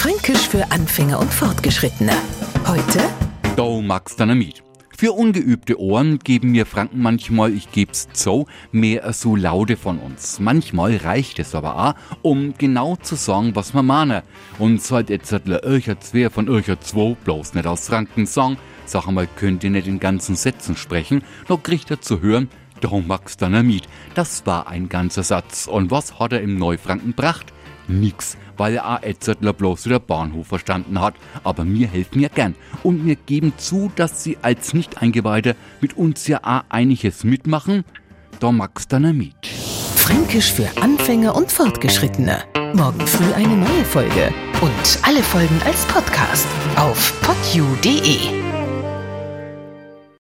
Fränkisch für Anfänger und Fortgeschrittene. Heute Do Max Dynamit. Für ungeübte Ohren geben mir Franken manchmal, ich geb's so, mehr so Laude von uns. Manchmal reicht es aber auch, um genau zu sagen, was man meine. Und seit jetzt Ircher zwei von Ircher zwei bloß nicht aus Franken sagen, sag einmal, könnt ihr nicht in ganzen Sätzen sprechen, noch kriegt er zu hören, Do Max Dynamit. Das war ein ganzer Satz. Und was hat er im Neufranken gebracht? Nix, weil er auch Etzertler bloß der Bahnhof verstanden hat. Aber mir helfen ja gern. Und mir geben zu, dass sie als Nicht-Eingeweihte mit uns ja auch einiges mitmachen. Da Max Dynamit. Fränkisch für Anfänger und Fortgeschrittene. Morgen früh eine neue Folge. Und alle Folgen als Podcast auf podu.de.